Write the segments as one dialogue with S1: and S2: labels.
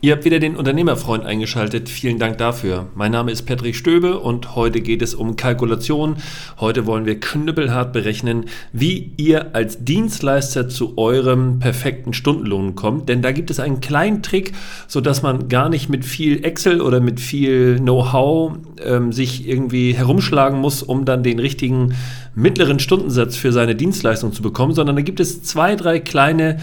S1: Ihr habt wieder den Unternehmerfreund eingeschaltet. Vielen Dank dafür. Mein Name ist Patrick Stöbe und heute geht es um Kalkulation. Heute wollen wir knüppelhart berechnen, wie ihr als Dienstleister zu eurem perfekten Stundenlohn kommt. Denn da gibt es einen kleinen Trick, sodass man gar nicht mit viel Excel oder mit viel Know-how ähm, sich irgendwie herumschlagen muss, um dann den richtigen mittleren Stundensatz für seine Dienstleistung zu bekommen, sondern da gibt es zwei, drei kleine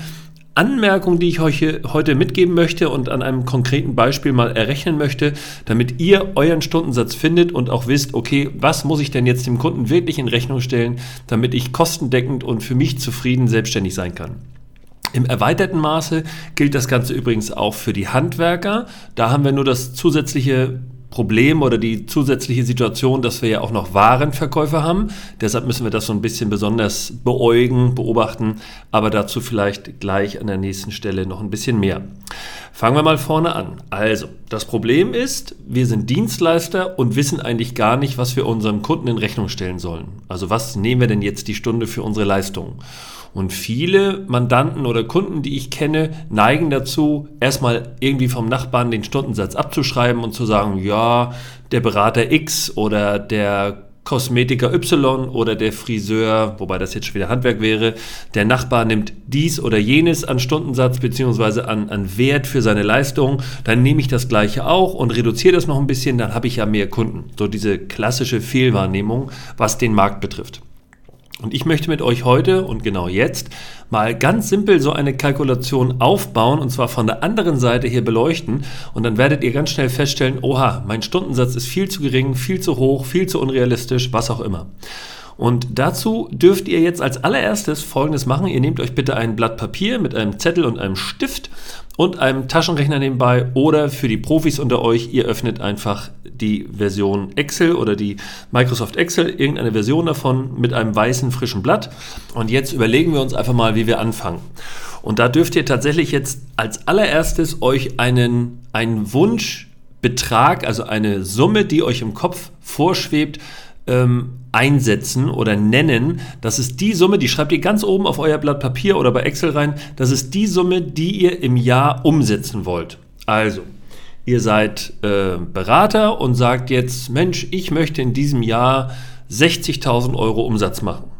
S1: Anmerkung, die ich euch heute mitgeben möchte und an einem konkreten Beispiel mal errechnen möchte, damit ihr euren Stundensatz findet und auch wisst, okay, was muss ich denn jetzt dem Kunden wirklich in Rechnung stellen, damit ich kostendeckend und für mich zufrieden selbstständig sein kann. Im erweiterten Maße gilt das Ganze übrigens auch für die Handwerker. Da haben wir nur das zusätzliche Problem oder die zusätzliche Situation, dass wir ja auch noch Warenverkäufer haben. Deshalb müssen wir das so ein bisschen besonders beäugen, beobachten, aber dazu vielleicht gleich an der nächsten Stelle noch ein bisschen mehr. Fangen wir mal vorne an. Also, das Problem ist, wir sind Dienstleister und wissen eigentlich gar nicht, was wir unserem Kunden in Rechnung stellen sollen. Also, was nehmen wir denn jetzt die Stunde für unsere Leistung? Und viele Mandanten oder Kunden, die ich kenne, neigen dazu, erstmal irgendwie vom Nachbarn den Stundensatz abzuschreiben und zu sagen, ja, der Berater X oder der Kosmetiker Y oder der Friseur, wobei das jetzt schon wieder Handwerk wäre, der Nachbar nimmt dies oder jenes an Stundensatz bzw. An, an Wert für seine Leistung, dann nehme ich das gleiche auch und reduziere das noch ein bisschen, dann habe ich ja mehr Kunden. So diese klassische Fehlwahrnehmung, was den Markt betrifft. Und ich möchte mit euch heute und genau jetzt mal ganz simpel so eine Kalkulation aufbauen und zwar von der anderen Seite hier beleuchten und dann werdet ihr ganz schnell feststellen, oha, mein Stundensatz ist viel zu gering, viel zu hoch, viel zu unrealistisch, was auch immer. Und dazu dürft ihr jetzt als allererstes Folgendes machen. Ihr nehmt euch bitte ein Blatt Papier mit einem Zettel und einem Stift und einem Taschenrechner nebenbei oder für die Profis unter euch, ihr öffnet einfach die Version Excel oder die Microsoft Excel, irgendeine Version davon mit einem weißen frischen Blatt. Und jetzt überlegen wir uns einfach mal, wie wir anfangen. Und da dürft ihr tatsächlich jetzt als allererstes euch einen, einen Wunschbetrag, also eine Summe, die euch im Kopf vorschwebt, ähm, einsetzen oder nennen. Das ist die Summe, die schreibt ihr ganz oben auf euer Blatt Papier oder bei Excel rein. Das ist die Summe, die ihr im Jahr umsetzen wollt. Also, ihr seid äh, Berater und sagt jetzt, Mensch, ich möchte in diesem Jahr 60.000 Euro Umsatz machen.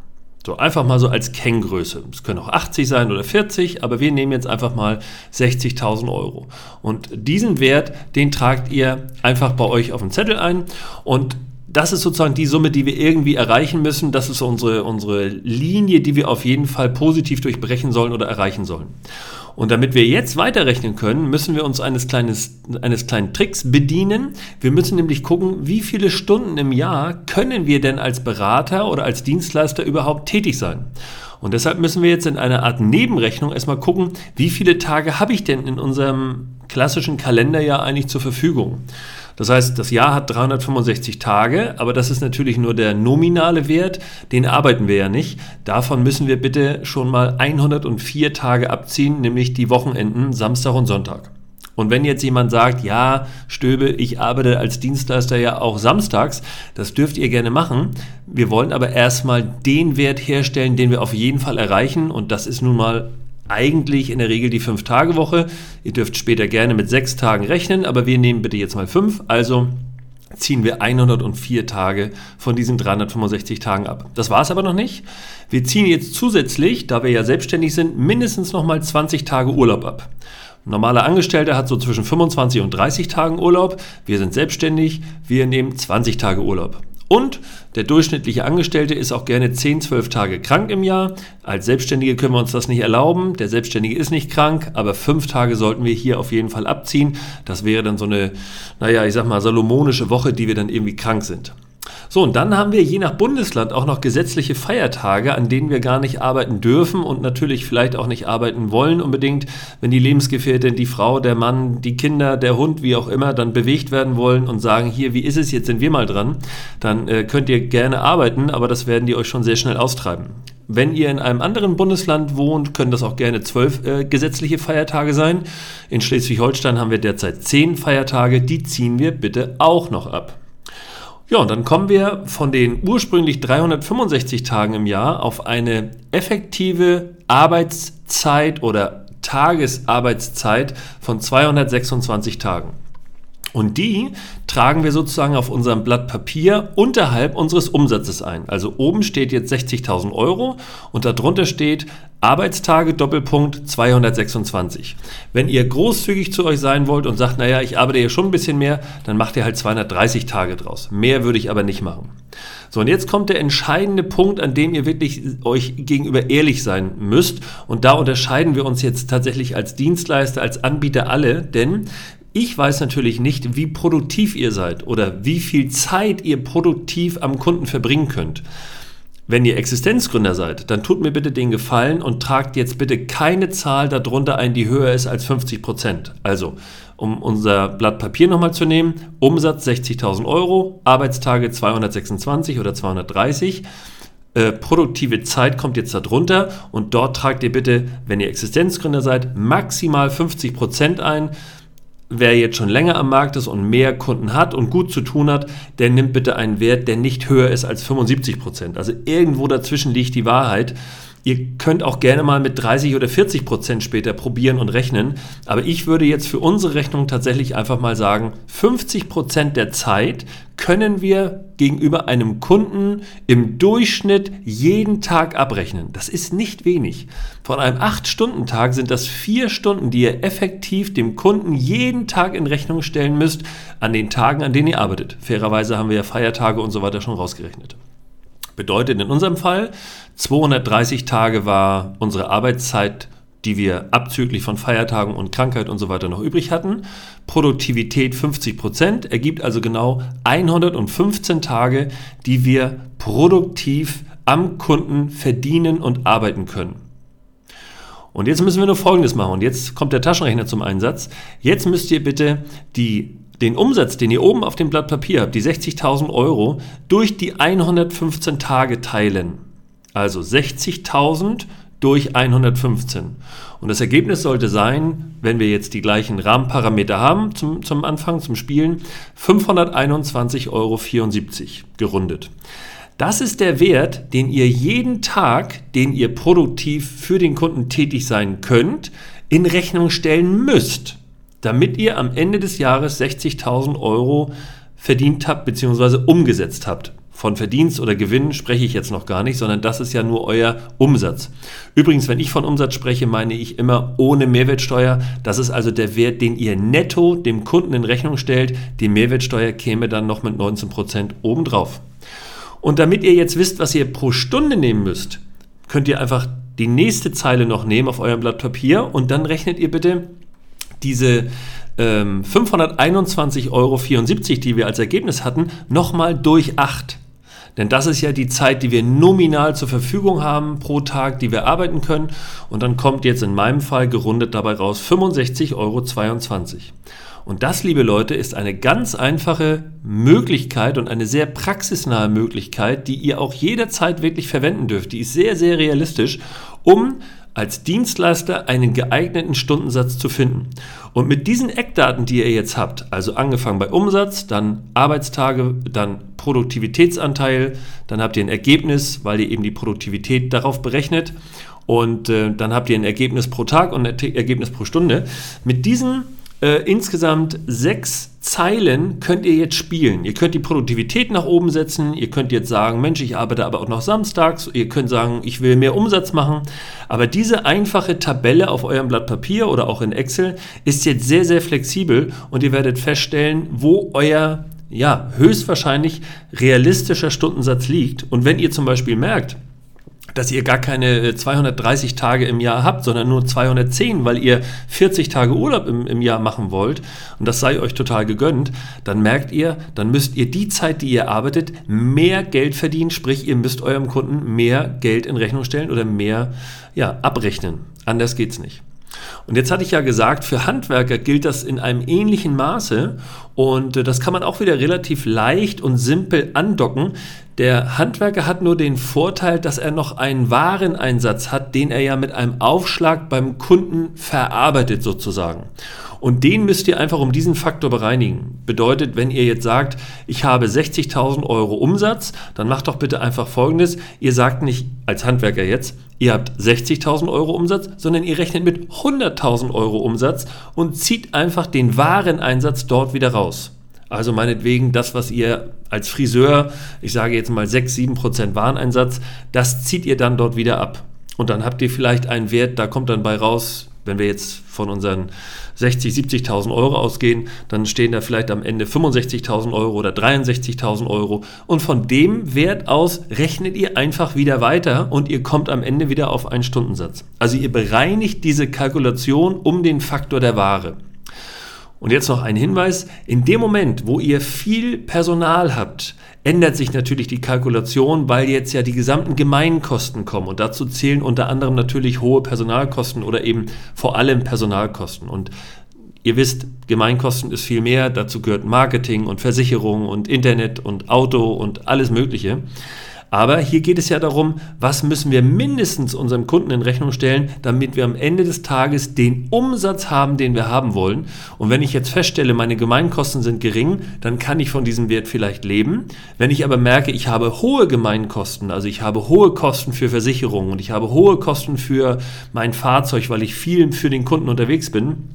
S1: So einfach mal so als Kenngröße. Es können auch 80 sein oder 40, aber wir nehmen jetzt einfach mal 60.000 Euro. Und diesen Wert, den tragt ihr einfach bei euch auf den Zettel ein und das ist sozusagen die Summe, die wir irgendwie erreichen müssen. Das ist unsere, unsere Linie, die wir auf jeden Fall positiv durchbrechen sollen oder erreichen sollen. Und damit wir jetzt weiterrechnen können, müssen wir uns eines, kleines, eines kleinen Tricks bedienen. Wir müssen nämlich gucken, wie viele Stunden im Jahr können wir denn als Berater oder als Dienstleister überhaupt tätig sein. Und deshalb müssen wir jetzt in einer Art Nebenrechnung erstmal gucken, wie viele Tage habe ich denn in unserem klassischen Kalenderjahr eigentlich zur Verfügung. Das heißt, das Jahr hat 365 Tage, aber das ist natürlich nur der nominale Wert, den arbeiten wir ja nicht. Davon müssen wir bitte schon mal 104 Tage abziehen, nämlich die Wochenenden Samstag und Sonntag. Und wenn jetzt jemand sagt, ja, Stöbe, ich arbeite als Dienstleister ja auch samstags, das dürft ihr gerne machen. Wir wollen aber erstmal den Wert herstellen, den wir auf jeden Fall erreichen. Und das ist nun mal eigentlich in der Regel die 5-Tage-Woche. Ihr dürft später gerne mit 6 Tagen rechnen, aber wir nehmen bitte jetzt mal 5. Also ziehen wir 104 Tage von diesen 365 Tagen ab. Das war es aber noch nicht. Wir ziehen jetzt zusätzlich, da wir ja selbstständig sind, mindestens nochmal 20 Tage Urlaub ab. Ein normaler Angestellter hat so zwischen 25 und 30 Tagen Urlaub. Wir sind selbstständig, wir nehmen 20 Tage Urlaub. Und der durchschnittliche Angestellte ist auch gerne 10, 12 Tage krank im Jahr. Als Selbstständige können wir uns das nicht erlauben. Der Selbstständige ist nicht krank, aber fünf Tage sollten wir hier auf jeden Fall abziehen. Das wäre dann so eine, naja, ich sag mal, salomonische Woche, die wir dann irgendwie krank sind. So, und dann haben wir je nach Bundesland auch noch gesetzliche Feiertage, an denen wir gar nicht arbeiten dürfen und natürlich vielleicht auch nicht arbeiten wollen unbedingt, wenn die Lebensgefährtin, die Frau, der Mann, die Kinder, der Hund, wie auch immer, dann bewegt werden wollen und sagen, hier, wie ist es, jetzt sind wir mal dran, dann äh, könnt ihr gerne arbeiten, aber das werden die euch schon sehr schnell austreiben. Wenn ihr in einem anderen Bundesland wohnt, können das auch gerne zwölf äh, gesetzliche Feiertage sein. In Schleswig-Holstein haben wir derzeit zehn Feiertage, die ziehen wir bitte auch noch ab. Ja, und dann kommen wir von den ursprünglich 365 Tagen im Jahr auf eine effektive Arbeitszeit oder Tagesarbeitszeit von 226 Tagen. Und die tragen wir sozusagen auf unserem Blatt Papier unterhalb unseres Umsatzes ein. Also oben steht jetzt 60.000 Euro und darunter steht Arbeitstage Doppelpunkt 226. Wenn ihr großzügig zu euch sein wollt und sagt, naja, ich arbeite ja schon ein bisschen mehr, dann macht ihr halt 230 Tage draus. Mehr würde ich aber nicht machen. So, und jetzt kommt der entscheidende Punkt, an dem ihr wirklich euch gegenüber ehrlich sein müsst. Und da unterscheiden wir uns jetzt tatsächlich als Dienstleister, als Anbieter alle, denn ich weiß natürlich nicht, wie produktiv ihr seid oder wie viel Zeit ihr produktiv am Kunden verbringen könnt. Wenn ihr Existenzgründer seid, dann tut mir bitte den Gefallen und tragt jetzt bitte keine Zahl darunter ein, die höher ist als 50 Prozent. Also, um unser Blatt Papier nochmal zu nehmen, Umsatz 60.000 Euro, Arbeitstage 226 oder 230. Äh, produktive Zeit kommt jetzt darunter und dort tragt ihr bitte, wenn ihr Existenzgründer seid, maximal 50 Prozent ein wer jetzt schon länger am Markt ist und mehr Kunden hat und gut zu tun hat, der nimmt bitte einen Wert, der nicht höher ist als 75 Prozent. Also irgendwo dazwischen liegt die Wahrheit. Ihr könnt auch gerne mal mit 30 oder 40 Prozent später probieren und rechnen. Aber ich würde jetzt für unsere Rechnung tatsächlich einfach mal sagen, 50 Prozent der Zeit können wir gegenüber einem Kunden im Durchschnitt jeden Tag abrechnen. Das ist nicht wenig. Von einem 8-Stunden-Tag sind das 4 Stunden, die ihr effektiv dem Kunden jeden Tag in Rechnung stellen müsst, an den Tagen, an denen ihr arbeitet. Fairerweise haben wir ja Feiertage und so weiter schon rausgerechnet. Bedeutet in unserem Fall, 230 Tage war unsere Arbeitszeit, die wir abzüglich von Feiertagen und Krankheit und so weiter noch übrig hatten. Produktivität 50 Prozent ergibt also genau 115 Tage, die wir produktiv am Kunden verdienen und arbeiten können. Und jetzt müssen wir nur Folgendes machen. Und jetzt kommt der Taschenrechner zum Einsatz. Jetzt müsst ihr bitte die den Umsatz, den ihr oben auf dem Blatt Papier habt, die 60.000 Euro, durch die 115 Tage teilen. Also 60.000 durch 115. Und das Ergebnis sollte sein, wenn wir jetzt die gleichen Rahmenparameter haben zum, zum Anfang, zum Spielen, 521,74 Euro gerundet. Das ist der Wert, den ihr jeden Tag, den ihr produktiv für den Kunden tätig sein könnt, in Rechnung stellen müsst damit ihr am Ende des Jahres 60.000 Euro verdient habt bzw. umgesetzt habt. Von Verdienst oder Gewinn spreche ich jetzt noch gar nicht, sondern das ist ja nur euer Umsatz. Übrigens, wenn ich von Umsatz spreche, meine ich immer ohne Mehrwertsteuer. Das ist also der Wert, den ihr netto dem Kunden in Rechnung stellt. Die Mehrwertsteuer käme dann noch mit 19% obendrauf. Und damit ihr jetzt wisst, was ihr pro Stunde nehmen müsst, könnt ihr einfach die nächste Zeile noch nehmen auf eurem Blatt Papier und dann rechnet ihr bitte diese ähm, 521,74 Euro, die wir als Ergebnis hatten, nochmal durch 8. Denn das ist ja die Zeit, die wir nominal zur Verfügung haben pro Tag, die wir arbeiten können. Und dann kommt jetzt in meinem Fall gerundet dabei raus 65,22 Euro. Und das, liebe Leute, ist eine ganz einfache Möglichkeit und eine sehr praxisnahe Möglichkeit, die ihr auch jederzeit wirklich verwenden dürft. Die ist sehr, sehr realistisch, um als Dienstleister einen geeigneten Stundensatz zu finden. Und mit diesen Eckdaten, die ihr jetzt habt, also angefangen bei Umsatz, dann Arbeitstage, dann Produktivitätsanteil, dann habt ihr ein Ergebnis, weil ihr eben die Produktivität darauf berechnet und äh, dann habt ihr ein Ergebnis pro Tag und ein Ergebnis pro Stunde. Mit diesen äh, insgesamt sechs Zeilen könnt ihr jetzt spielen. Ihr könnt die Produktivität nach oben setzen. Ihr könnt jetzt sagen, Mensch, ich arbeite aber auch noch samstags. Ihr könnt sagen, ich will mehr Umsatz machen. Aber diese einfache Tabelle auf eurem Blatt Papier oder auch in Excel ist jetzt sehr, sehr flexibel und ihr werdet feststellen, wo euer ja, höchstwahrscheinlich realistischer Stundensatz liegt. Und wenn ihr zum Beispiel merkt, dass ihr gar keine 230 äh, Tage im Jahr habt, sondern nur 210, weil ihr 40 Tage Urlaub im, im Jahr machen wollt und das sei euch total gegönnt, dann merkt ihr, dann müsst ihr die Zeit, die ihr arbeitet, mehr Geld verdienen, sprich ihr müsst eurem Kunden mehr Geld in Rechnung stellen oder mehr ja, abrechnen. Anders geht's nicht. Und jetzt hatte ich ja gesagt, für Handwerker gilt das in einem ähnlichen Maße und äh, das kann man auch wieder relativ leicht und simpel andocken. Der Handwerker hat nur den Vorteil, dass er noch einen Wareneinsatz hat, den er ja mit einem Aufschlag beim Kunden verarbeitet sozusagen. Und den müsst ihr einfach um diesen Faktor bereinigen. Bedeutet, wenn ihr jetzt sagt, ich habe 60.000 Euro Umsatz, dann macht doch bitte einfach Folgendes. Ihr sagt nicht als Handwerker jetzt, ihr habt 60.000 Euro Umsatz, sondern ihr rechnet mit 100.000 Euro Umsatz und zieht einfach den Wareneinsatz dort wieder raus. Also meinetwegen das, was ihr als Friseur, ich sage jetzt mal 6, 7 Prozent Wareneinsatz, das zieht ihr dann dort wieder ab. Und dann habt ihr vielleicht einen Wert, da kommt dann bei raus, wenn wir jetzt von unseren 60, 70.000 Euro ausgehen, dann stehen da vielleicht am Ende 65.000 Euro oder 63.000 Euro. Und von dem Wert aus rechnet ihr einfach wieder weiter und ihr kommt am Ende wieder auf einen Stundensatz. Also ihr bereinigt diese Kalkulation um den Faktor der Ware. Und jetzt noch ein Hinweis, in dem Moment, wo ihr viel Personal habt, ändert sich natürlich die Kalkulation, weil jetzt ja die gesamten Gemeinkosten kommen. Und dazu zählen unter anderem natürlich hohe Personalkosten oder eben vor allem Personalkosten. Und ihr wisst, Gemeinkosten ist viel mehr. Dazu gehört Marketing und Versicherung und Internet und Auto und alles Mögliche. Aber hier geht es ja darum, was müssen wir mindestens unserem Kunden in Rechnung stellen, damit wir am Ende des Tages den Umsatz haben, den wir haben wollen. Und wenn ich jetzt feststelle, meine Gemeinkosten sind gering, dann kann ich von diesem Wert vielleicht leben. Wenn ich aber merke, ich habe hohe Gemeinkosten, also ich habe hohe Kosten für Versicherungen und ich habe hohe Kosten für mein Fahrzeug, weil ich viel für den Kunden unterwegs bin,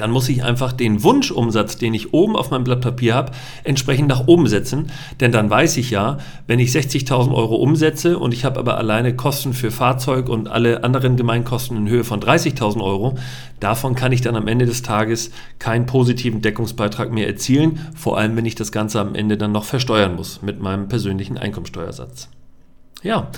S1: dann muss ich einfach den Wunschumsatz, den ich oben auf meinem Blatt Papier habe, entsprechend nach oben setzen. Denn dann weiß ich ja, wenn ich 60.000 Euro umsetze und ich habe aber alleine Kosten für Fahrzeug und alle anderen Gemeinkosten in Höhe von 30.000 Euro, davon kann ich dann am Ende des Tages keinen positiven Deckungsbeitrag mehr erzielen, vor allem wenn ich das Ganze am Ende dann noch versteuern muss mit meinem persönlichen Einkommensteuersatz. Ja,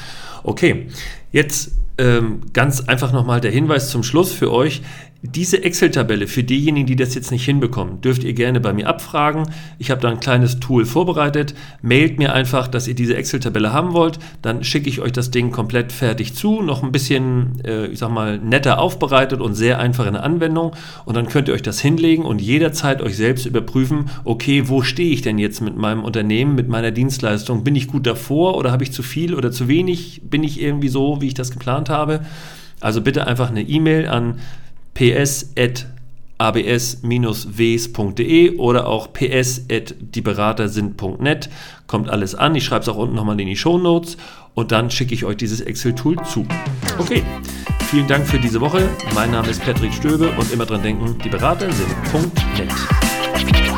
S1: okay. Jetzt ähm, ganz einfach nochmal der Hinweis zum Schluss für euch. Diese Excel-Tabelle für diejenigen, die das jetzt nicht hinbekommen, dürft ihr gerne bei mir abfragen. Ich habe da ein kleines Tool vorbereitet. Mailt mir einfach, dass ihr diese Excel-Tabelle haben wollt. Dann schicke ich euch das Ding komplett fertig zu. Noch ein bisschen, äh, ich sag mal, netter aufbereitet und sehr einfach in der Anwendung. Und dann könnt ihr euch das hinlegen und jederzeit euch selbst überprüfen, okay, wo stehe ich denn jetzt mit meinem Unternehmen, mit meiner Dienstleistung? Bin ich gut davor oder habe ich zu viel oder zu wenig? Bin ich irgendwie so, wie ich das geplant habe? Also bitte einfach eine E-Mail an ps.abs-ws.de oder auch ps.dieberatersind.net. Kommt alles an. Ich schreibe es auch unten nochmal in die Show Notes und dann schicke ich euch dieses Excel-Tool zu. Okay, vielen Dank für diese Woche. Mein Name ist Patrick Stöbe und immer dran denken, die Berater sind.net.